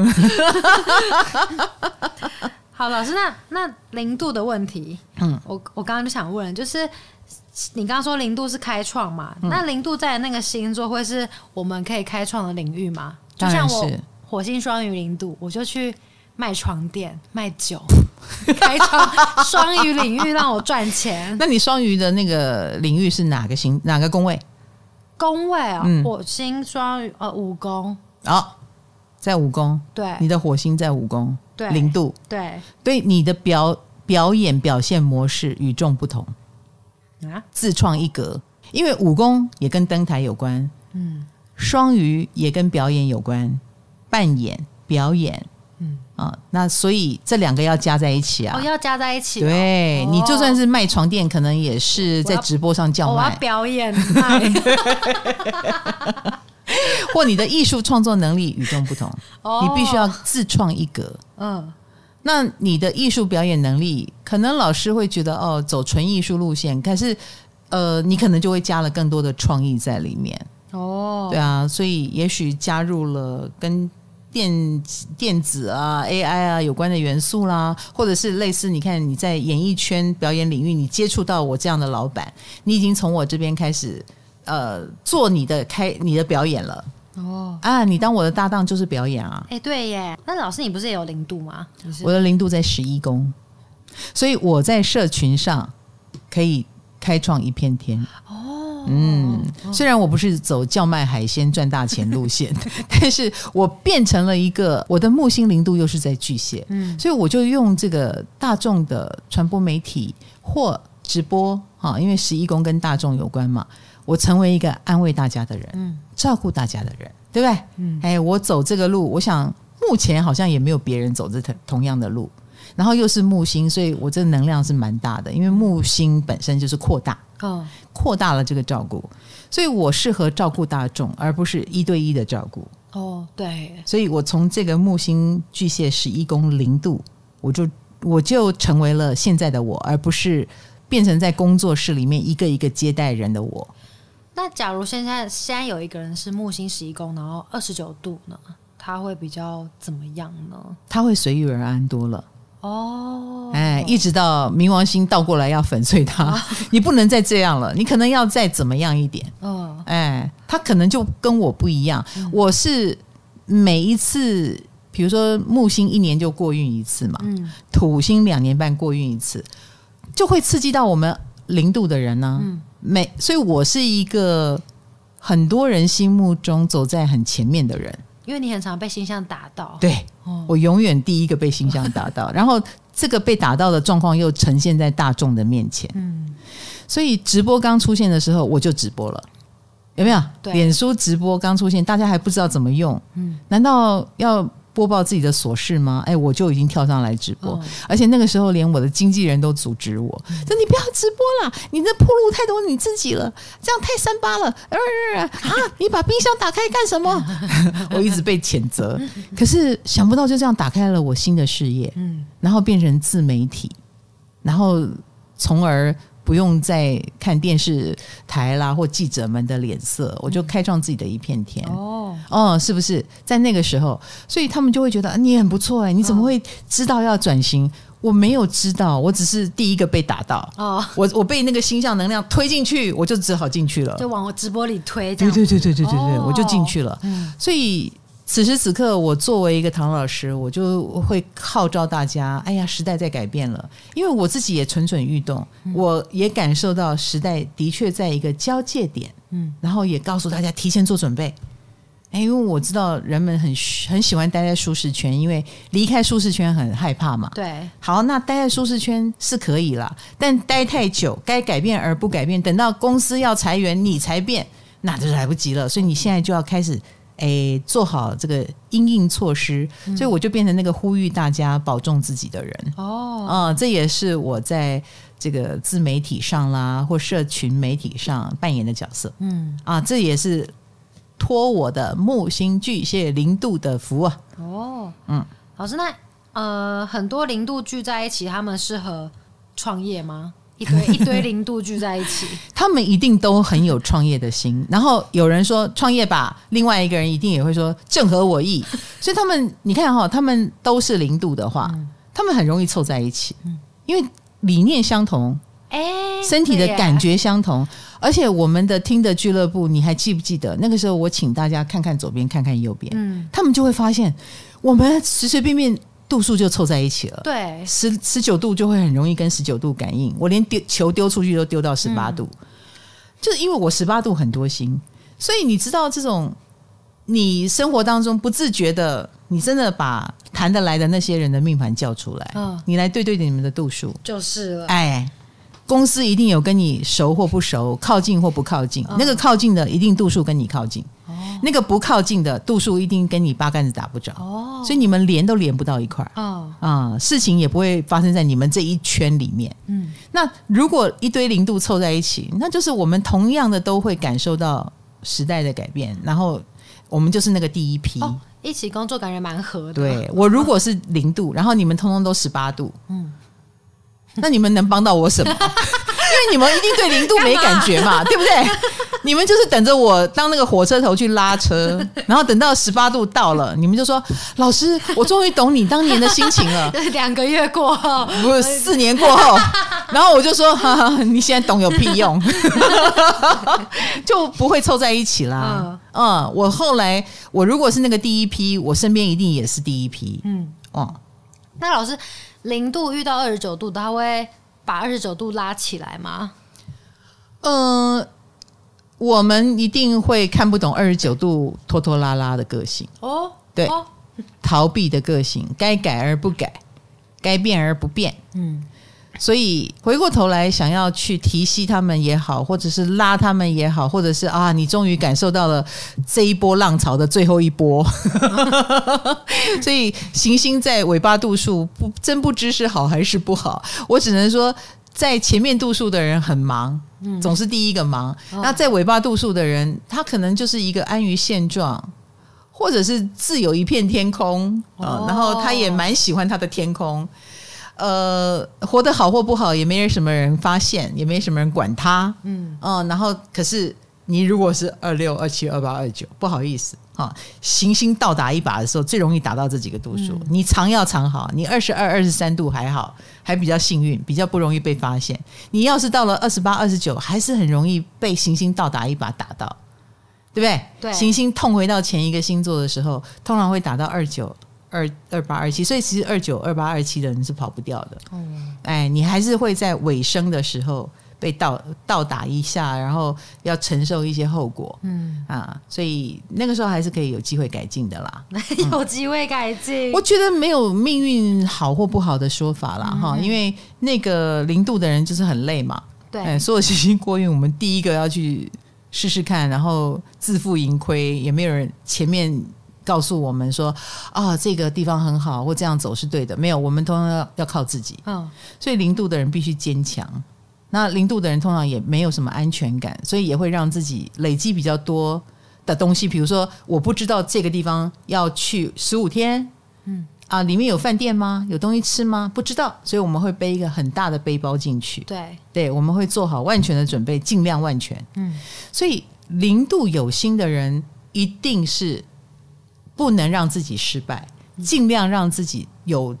好，老师，那那零度的问题，嗯，我我刚刚就想问，就是你刚刚说零度是开创嘛？嗯、那零度在那个星座会是我们可以开创的领域吗？就像我火星双鱼零度，我就去。卖床垫、卖酒，开创双鱼领域让我赚钱。那你双鱼的那个领域是哪个星？哪个宫位？宫位啊、火星双鱼呃五宫。哦，在五宫。对，你的火星在五宫。对，零度。对，对，你的表表演表现模式与众不同啊，自创一格。因为武宫也跟登台有关，嗯，双鱼也跟表演有关，扮演表演。嗯啊，那所以这两个要加在一起啊！哦，要加在一起。对，你就算是卖床垫，可能也是在直播上叫卖。我要表演卖，或你的艺术创作能力与众不同，你必须要自创一格。嗯，那你的艺术表演能力，可能老师会觉得哦，走纯艺术路线，可是呃，你可能就会加了更多的创意在里面。哦，对啊，所以也许加入了跟。电电子啊，AI 啊，有关的元素啦，或者是类似，你看你在演艺圈表演领域，你接触到我这样的老板，你已经从我这边开始，呃，做你的开你的表演了。哦啊，你当我的搭档就是表演啊。哎，对耶。那老师你不是也有零度吗？我的零度在十一宫，所以我在社群上可以开创一片天。哦。嗯，虽然我不是走叫卖海鲜赚大钱路线，但是我变成了一个我的木星零度又是在巨蟹，嗯，所以我就用这个大众的传播媒体或直播啊，因为十一宫跟大众有关嘛，我成为一个安慰大家的人，嗯，照顾大家的人，对不对？嗯，哎，我走这个路，我想目前好像也没有别人走这同同样的路。然后又是木星，所以我这能量是蛮大的，因为木星本身就是扩大，哦，扩大了这个照顾，所以我适合照顾大众，而不是一对一的照顾。哦，对，所以我从这个木星巨蟹十一宫零度，我就我就成为了现在的我，而不是变成在工作室里面一个一个接待人的我。那假如现在现在有一个人是木星十一宫，然后二十九度呢，他会比较怎么样呢？他会随遇而安多了。哦，哎，一直到冥王星倒过来要粉碎它，啊、你不能再这样了，你可能要再怎么样一点。嗯，哎，他可能就跟我不一样，嗯、我是每一次，比如说木星一年就过运一次嘛，嗯，土星两年半过运一次，就会刺激到我们零度的人呢、啊。嗯，每，所以我是一个很多人心目中走在很前面的人。因为你很常被星象打到，对，哦、我永远第一个被星象打到，然后这个被打到的状况又呈现在大众的面前，嗯，所以直播刚出现的时候我就直播了，有没有？对，脸书直播刚出现，大家还不知道怎么用，嗯，难道要？播报自己的琐事吗？哎，我就已经跳上来直播，哦、而且那个时候连我的经纪人都阻止我，说、嗯、你不要直播了，你这铺路太多你自己了，这样太三八了。啊，你把冰箱打开干什么？我一直被谴责，可是想不到就这样打开了我新的事业，嗯，然后变成自媒体，然后从而。不用再看电视台啦，或记者们的脸色，我就开创自己的一片天。哦哦，是不是在那个时候？所以他们就会觉得你很不错哎，你怎么会知道要转型？我没有知道，我只是第一个被打到。哦，我我被那个星象能量推进去，我就只好进去了，就往我直播里推。对对对对对对对，我就进去了。嗯，所以。此时此刻，我作为一个唐老师，我就会号召大家：哎呀，时代在改变了，因为我自己也蠢蠢欲动，我也感受到时代的确在一个交界点，嗯，然后也告诉大家提前做准备。哎，因为我知道人们很很喜欢待在舒适圈，因为离开舒适圈很害怕嘛。对，好，那待在舒适圈是可以啦，但待太久，该改变而不改变，等到公司要裁员你才变，那就来不及了。所以你现在就要开始。诶，做好这个应应措施，所以我就变成那个呼吁大家保重自己的人。哦，啊，这也是我在这个自媒体上啦，或社群媒体上扮演的角色。嗯，啊，这也是托我的木星巨蟹零度的福啊。哦，嗯，老师，那呃，很多零度聚在一起，他们适合创业吗？一堆 一堆零度聚在一起，他们一定都很有创业的心。然后有人说创业吧，另外一个人一定也会说正合我意。所以他们，你看哈，他们都是零度的话，嗯、他们很容易凑在一起，因为理念相同，哎，身体的感觉相同。而且我们的听的俱乐部，你还记不记得那个时候？我请大家看看左边，看看右边，嗯，他们就会发现我们随随便便。度数就凑在一起了，对，十十九度就会很容易跟十九度感应。我连丢球丢出去都丢到十八度，嗯、就是因为我十八度很多心，所以你知道这种你生活当中不自觉的，你真的把谈得来的那些人的命盘叫出来，嗯，你来对对你们的度数。就是了。哎，公司一定有跟你熟或不熟，靠近或不靠近，嗯、那个靠近的一定度数跟你靠近。那个不靠近的度数一定跟你八竿子打不着哦，所以你们连都连不到一块儿哦啊，事情也不会发生在你们这一圈里面。嗯，那如果一堆零度凑在一起，那就是我们同样的都会感受到时代的改变，然后我们就是那个第一批，哦、一起工作感觉蛮合的。对，我如果是零度，然后你们通通都十八度，嗯，那你们能帮到我什么？因为你们一定对零度没感觉，嘛对不对？你们就是等着我当那个火车头去拉车，然后等到十八度到了，你们就说：“老师，我终于懂你当年的心情了。”两个月过后，不是四年过后，然后我就说：“哈哈，你现在懂有屁用？就不会凑在一起啦。嗯”嗯，我后来我如果是那个第一批，我身边一定也是第一批。嗯，哦，那老师零度遇到二十九度，他会把二十九度拉起来吗？嗯、呃，我们一定会看不懂二十九度拖拖拉拉的个性。哦，对，哦、逃避的个性，该改而不改，该变而不变，嗯，所以回过头来想要去提携他们也好，或者是拉他们也好，或者是啊，你终于感受到了这一波浪潮的最后一波，所以行星在尾巴度数不真不知是好还是不好，我只能说。在前面度数的人很忙，总是第一个忙。嗯、那在尾巴度数的人，他可能就是一个安于现状，或者是自有一片天空啊。哦、然后他也蛮喜欢他的天空，呃，活得好或不好也没什么人发现，也没什么人管他。嗯，哦，然后可是你如果是二六、二七、二八、二九，不好意思。哈，行星到达一把的时候，最容易达到这几个度数。嗯、你藏要藏好，你二十二、二十三度还好，还比较幸运，比较不容易被发现。你要是到了二十八、二十九，还是很容易被行星到达一把打到，对不对？对，行星痛回到前一个星座的时候，通常会打到二九、二二八、二七，所以其实二九、二八、二七的人是跑不掉的。嗯，哎，你还是会在尾声的时候。被倒倒打一下，然后要承受一些后果，嗯。啊，所以那个时候还是可以有机会改进的啦，有机会改进。我觉得没有命运好或不好的说法啦，哈、嗯，因为那个零度的人就是很累嘛，对、哎，所有行星过运，我们第一个要去试试看，然后自负盈亏，也没有人前面告诉我们说啊，这个地方很好，或这样走是对的，没有，我们通常要要靠自己，嗯，所以零度的人必须坚强。那零度的人通常也没有什么安全感，所以也会让自己累积比较多的东西。比如说，我不知道这个地方要去十五天，嗯啊，里面有饭店吗？有东西吃吗？不知道，所以我们会背一个很大的背包进去。对对，我们会做好万全的准备，尽量万全。嗯，所以零度有心的人一定是不能让自己失败，尽量让自己有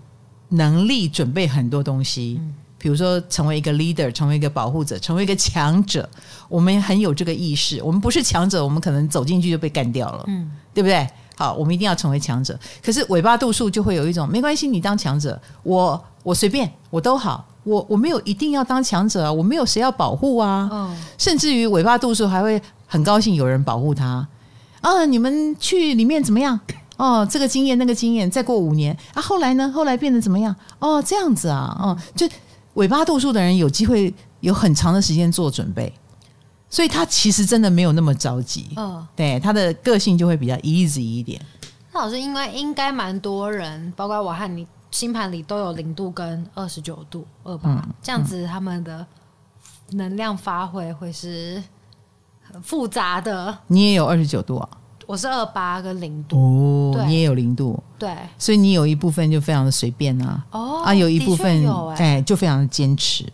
能力准备很多东西。嗯比如说，成为一个 leader，成为一个保护者，成为一个强者，我们很有这个意识。我们不是强者，我们可能走进去就被干掉了，嗯，对不对？好，我们一定要成为强者。可是尾巴度数就会有一种没关系，你当强者，我我随便，我都好，我我没有一定要当强者啊，我没有谁要保护啊，哦，甚至于尾巴度数还会很高兴有人保护他啊。你们去里面怎么样？哦，这个经验那个经验，再过五年啊，后来呢？后来变得怎么样？哦，这样子啊，哦，就。尾巴度数的人有机会有很长的时间做准备，所以他其实真的没有那么着急。嗯，对，他的个性就会比较 easy 一点。那老师，因为应该蛮多人，包括我和你星盘里都有零度跟二十九度二八，嗯，这样子他们的能量发挥会是很复杂的。你也有二十九度啊？我是二八跟零度哦，你也有零度，对，所以你有一部分就非常的随便啊，哦，啊，有一部分哎、欸、就非常的坚持，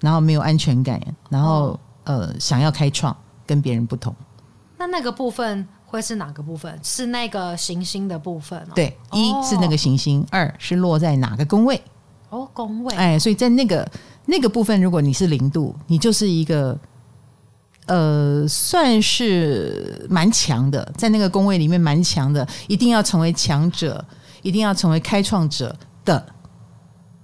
然后没有安全感，然后、哦、呃想要开创，跟别人不同。那那个部分会是哪个部分？是那个行星的部分、哦？对，一是那个行星，二是落在哪个宫位？哦，宫位，哎，所以在那个那个部分，如果你是零度，你就是一个。呃，算是蛮强的，在那个工位里面蛮强的，一定要成为强者，一定要成为开创者的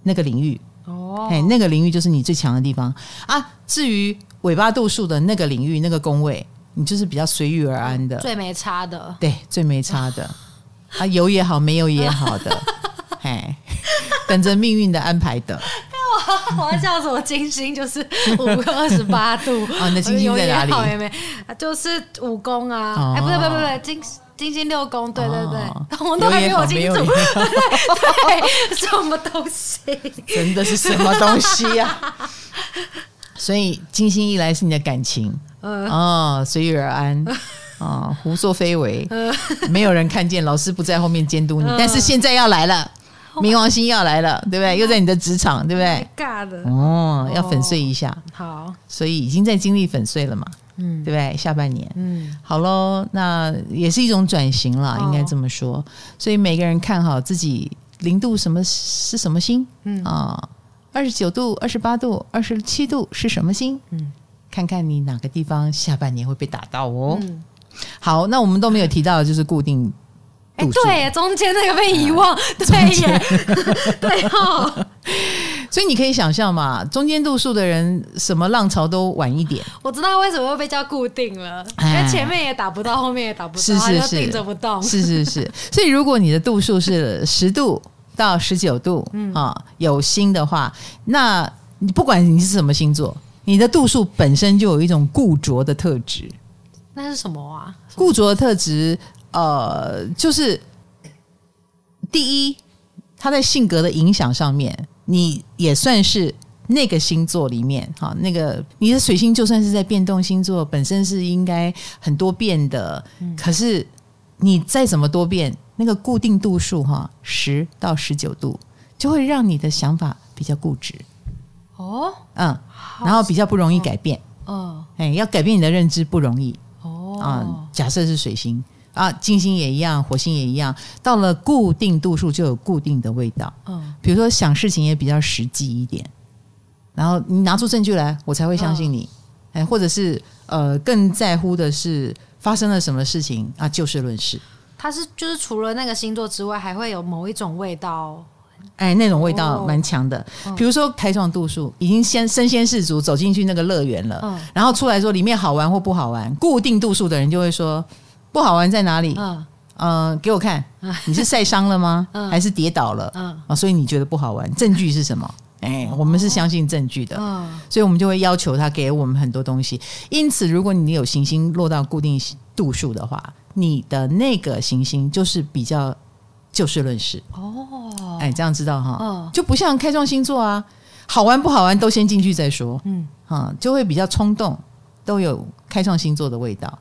那个领域。哦，哎，那个领域就是你最强的地方啊。至于尾巴度数的那个领域，那个工位，你就是比较随遇而安的，最没差的，对，最没差的啊，有也好，没有也好的，哎，等着命运的安排的。我要叫什么金星？就是五个二十八度啊！你的金星在哪里？好也没，就是五宫啊！哎，不对不对不对，金金星六宫，对对对，我们都还没有清楚，对，什么东西？真的是什么东西呀？所以金星一来是你的感情，嗯哦，随遇而安啊，胡作非为，没有人看见，老师不在后面监督你，但是现在要来了。冥王星要来了，对不对？又在你的职场，对不对？尬的哦，要粉碎一下。好，所以已经在经历粉碎了嘛，嗯，对不对？下半年，嗯，好喽，那也是一种转型了，应该这么说。所以每个人看好自己零度什么是什么星，嗯啊，二十九度、二十八度、二十七度是什么星？嗯，看看你哪个地方下半年会被打到哦。好，那我们都没有提到的就是固定。哎，对，中间那个被遗忘，对耶，对哦。所以你可以想象嘛，中间度数的人，什么浪潮都晚一点。我知道为什么会被叫固定了，因为前面也打不到，后面也打不到，是是是，定着不动。是是是。所以如果你的度数是十度到十九度，嗯啊，有星的话，那你不管你是什么星座，你的度数本身就有一种固着的特质。那是什么啊？固着的特质。呃，就是第一，他在性格的影响上面，你也算是那个星座里面哈，那个你的水星就算是在变动星座，本身是应该很多变的，嗯、可是你再怎么多变，那个固定度数哈，十到十九度，就会让你的想法比较固执。哦，嗯，然后比较不容易改变，哦，哎，要改变你的认知不容易。哦，啊，假设是水星。啊，金星也一样，火星也一样。到了固定度数，就有固定的味道。嗯，比如说想事情也比较实际一点，然后你拿出证据来，我才会相信你。哎、哦，或者是呃，更在乎的是发生了什么事情啊，就事论事。它是就是除了那个星座之外，还会有某一种味道。哎，那种味道蛮强的。哦、比如说开创度数已经先身先士卒走进去那个乐园了，嗯、然后出来说里面好玩或不好玩，固定度数的人就会说。不好玩在哪里？嗯，呃，给我看，你是晒伤了吗？嗯，还是跌倒了？嗯，啊，所以你觉得不好玩？证据是什么？哎，我们是相信证据的，嗯，所以我们就会要求他给我们很多东西。因此，如果你有行星落到固定度数的话，你的那个行星就是比较就事论事。哦，哎，这样知道哈？嗯，就不像开创星座啊，好玩不好玩都先进去再说。嗯，啊，就会比较冲动，都有开创星座的味道。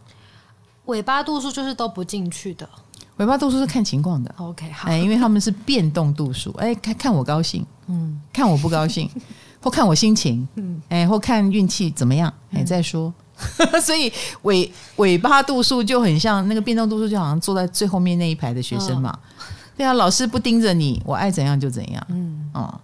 尾巴度数就是都不进去的，尾巴度数是看情况的。OK，好，哎，因为他们是变动度数，哎，看看我高兴，嗯，看我不高兴，或看我心情，嗯，哎，或看运气怎么样，哎，再说，所以尾尾巴度数就很像那个变动度数，就好像坐在最后面那一排的学生嘛。嗯、对啊，老师不盯着你，我爱怎样就怎样。嗯。嗯。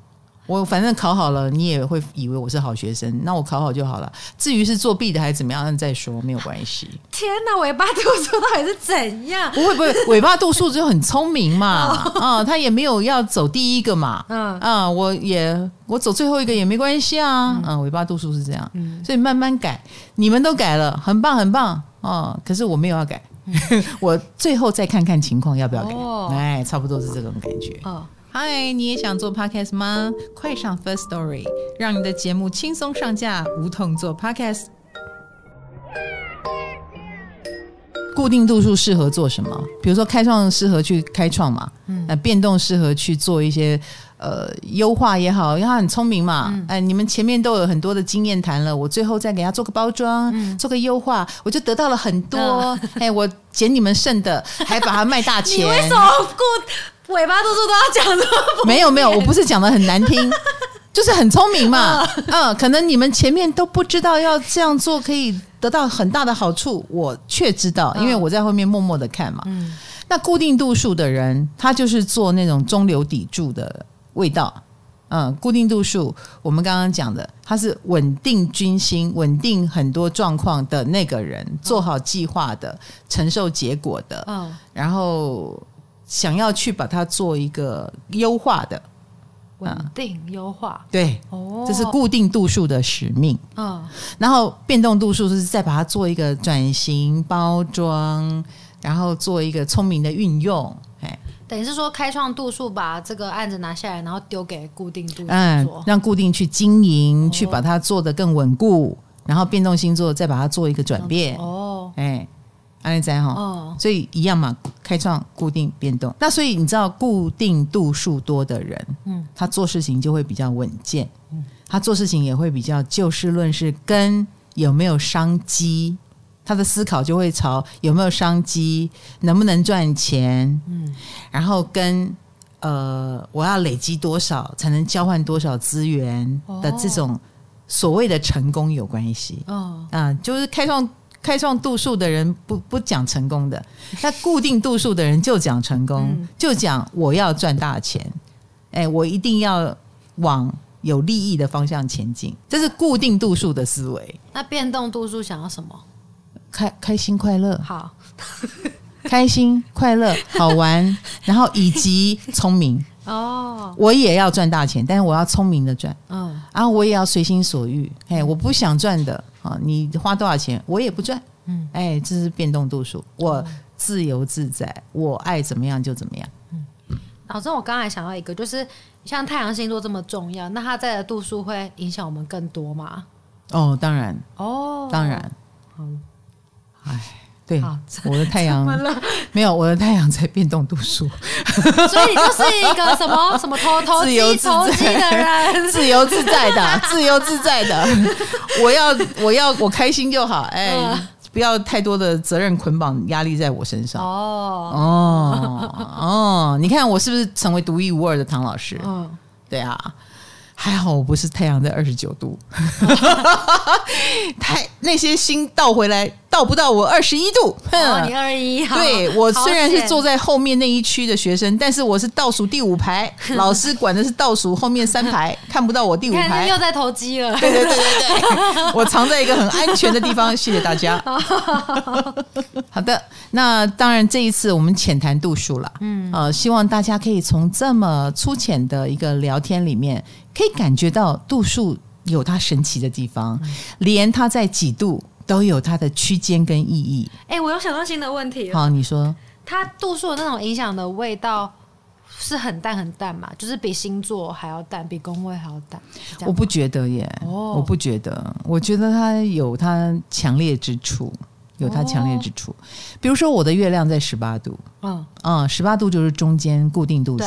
我反正考好了，你也会以为我是好学生，那我考好就好了。至于是作弊的还是怎么样，那再说，没有关系。天哪，尾巴度数到底是怎样？不会不会，尾巴度数就很聪明嘛，啊、他也没有要走第一个嘛，嗯。啊、嗯，我也我走最后一个也没关系啊，嗯，嗯，尾巴度数是这样，嗯，所以慢慢改，你们都改了，很棒很棒，哦，可是我没有要改，我最后再看看情况要不要改，哦、哎，差不多是这种感觉，哦。嗨，你也想做 podcast 吗？快上 First Story，让你的节目轻松上架，无痛做 podcast。固定度数适合做什么？比如说开创适合去开创嘛，嗯，那变动适合去做一些呃优化也好，因为他很聪明嘛，嗯、哎，你们前面都有很多的经验谈了，我最后再给他做个包装，嗯、做个优化，我就得到了很多，嗯、哎，我捡你们剩的，还把它卖大钱。你为什么固？尾巴度数都要讲的，没有没有，我不是讲的很难听，就是很聪明嘛。嗯，可能你们前面都不知道要这样做可以得到很大的好处，我却知道，因为我在后面默默的看嘛。嗯，那固定度数的人，他就是做那种中流砥柱的味道。嗯，固定度数，我们刚刚讲的，他是稳定军心、稳定很多状况的那个人，做好计划的，承受结果的。嗯，然后。想要去把它做一个优化的稳定优化，对，哦，这是固定度数的使命。嗯，然后变动度数是再把它做一个转型包装，然后做一个聪明的运用。哎，等于是说开创度数把这个案子拿下来，然后丢给固定度数，嗯，让固定去经营，去把它做得更稳固，然后变动星座再把它做一个转变。哦，哎。安利在哈，哦、所以一样嘛，开创、固定、变动。那所以你知道，固定度数多的人，嗯，他做事情就会比较稳健，嗯，他做事情也会比较就事论事，跟有没有商机，他的思考就会朝有没有商机，能不能赚钱，嗯，然后跟呃，我要累积多少才能交换多少资源的这种所谓的成功有关系，哦，啊，就是开创。开创度数的人不不讲成功的，那固定度数的人就讲成功，嗯、就讲我要赚大钱，哎，我一定要往有利益的方向前进，这是固定度数的思维。那变动度数想要什么？开开心快乐，好，开心快乐好玩，然后以及聪明。哦，我也要赚大钱，但是我要聪明的赚，嗯，然后我也要随心所欲，哎，我不想赚的。啊，你花多少钱，我也不赚。嗯，哎，这是变动度数，我自由自在，我爱怎么样就怎么样。嗯，老师，我刚才想到一个，就是像太阳星座这么重要，那它在的度数会影响我们更多吗？哦，当然，哦，当然，好，哎。对，我的太阳 没有，我的太阳在变动度数，所以你就是一个什么什么偷偷自由自在的人，自由自在的，自由自在的。我要我要我开心就好，哎，嗯、不要太多的责任捆绑压力在我身上。哦哦哦，你看我是不是成为独一无二的唐老师？嗯，对啊。还好我不是太阳在二十九度，太那些星倒回来倒不到我二十一度。哦，你二十一，对，我虽然是坐在后面那一区的学生，但是我是倒数第五排，老师管的是倒数后面三排，看不到我第五排。又在投机了。对对对对对，我藏在一个很安全的地方。谢谢大家。好的，那当然这一次我们浅谈度数了。嗯，呃，希望大家可以从这么粗浅的一个聊天里面。可以感觉到度数有它神奇的地方，嗯、连它在几度都有它的区间跟意义。哎、欸，我又想到新的问题。好，你说，它度数的那种影响的味道是很淡很淡嘛？就是比星座还要淡，比宫位还要淡？我不觉得耶，哦、我不觉得，我觉得它有它强烈之处，有它强烈之处。哦、比如说，我的月亮在十八度，嗯嗯，十八度就是中间固定度数。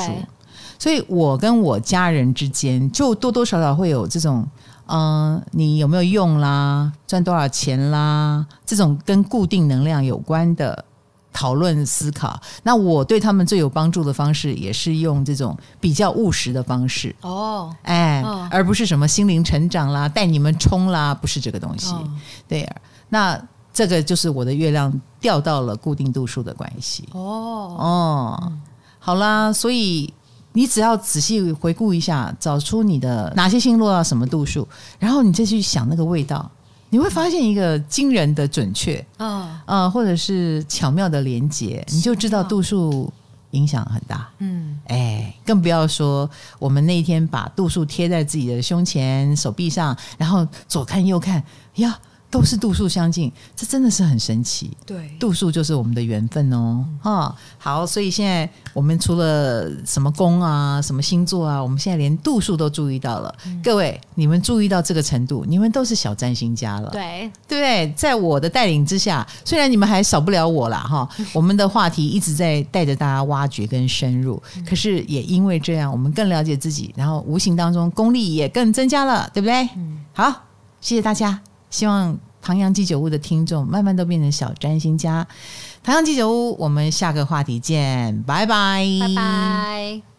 所以，我跟我家人之间就多多少少会有这种，嗯、呃，你有没有用啦，赚多少钱啦，这种跟固定能量有关的讨论思考。那我对他们最有帮助的方式，也是用这种比较务实的方式。哦，哎，哦、而不是什么心灵成长啦，带你们冲啦，不是这个东西。哦、对。那这个就是我的月亮掉到了固定度数的关系。哦哦，嗯、好啦，所以你只要仔细回顾一下，找出你的哪些星落到什么度数，然后你再去想那个味道，你会发现一个惊人的准确，嗯。或者是巧妙的连接，你就知道度数。影响很大，嗯，哎，更不要说我们那一天把度数贴在自己的胸前、手臂上，然后左看右看，呀，都是度数相近，这真的是很神奇。对，度数就是我们的缘分哦。哈、嗯，好，所以现在我们除了什么宫啊、什么星座啊，我们现在连度数都注意到了。嗯、各位，你们注意到这个程度，你们都是小占星家了。对，对不对？在我的带领之下，虽然你们还少不了我啦。哈。我们的话题一直在带着大家挖掘跟深入，嗯、可是也因为这样，我们更了解自己，然后无形当中功力也更增加了，对不对？嗯，好，谢谢大家。希望唐阳鸡酒屋的听众慢慢都变成小占星家。唐阳鸡酒屋，我们下个话题见，拜拜，拜拜。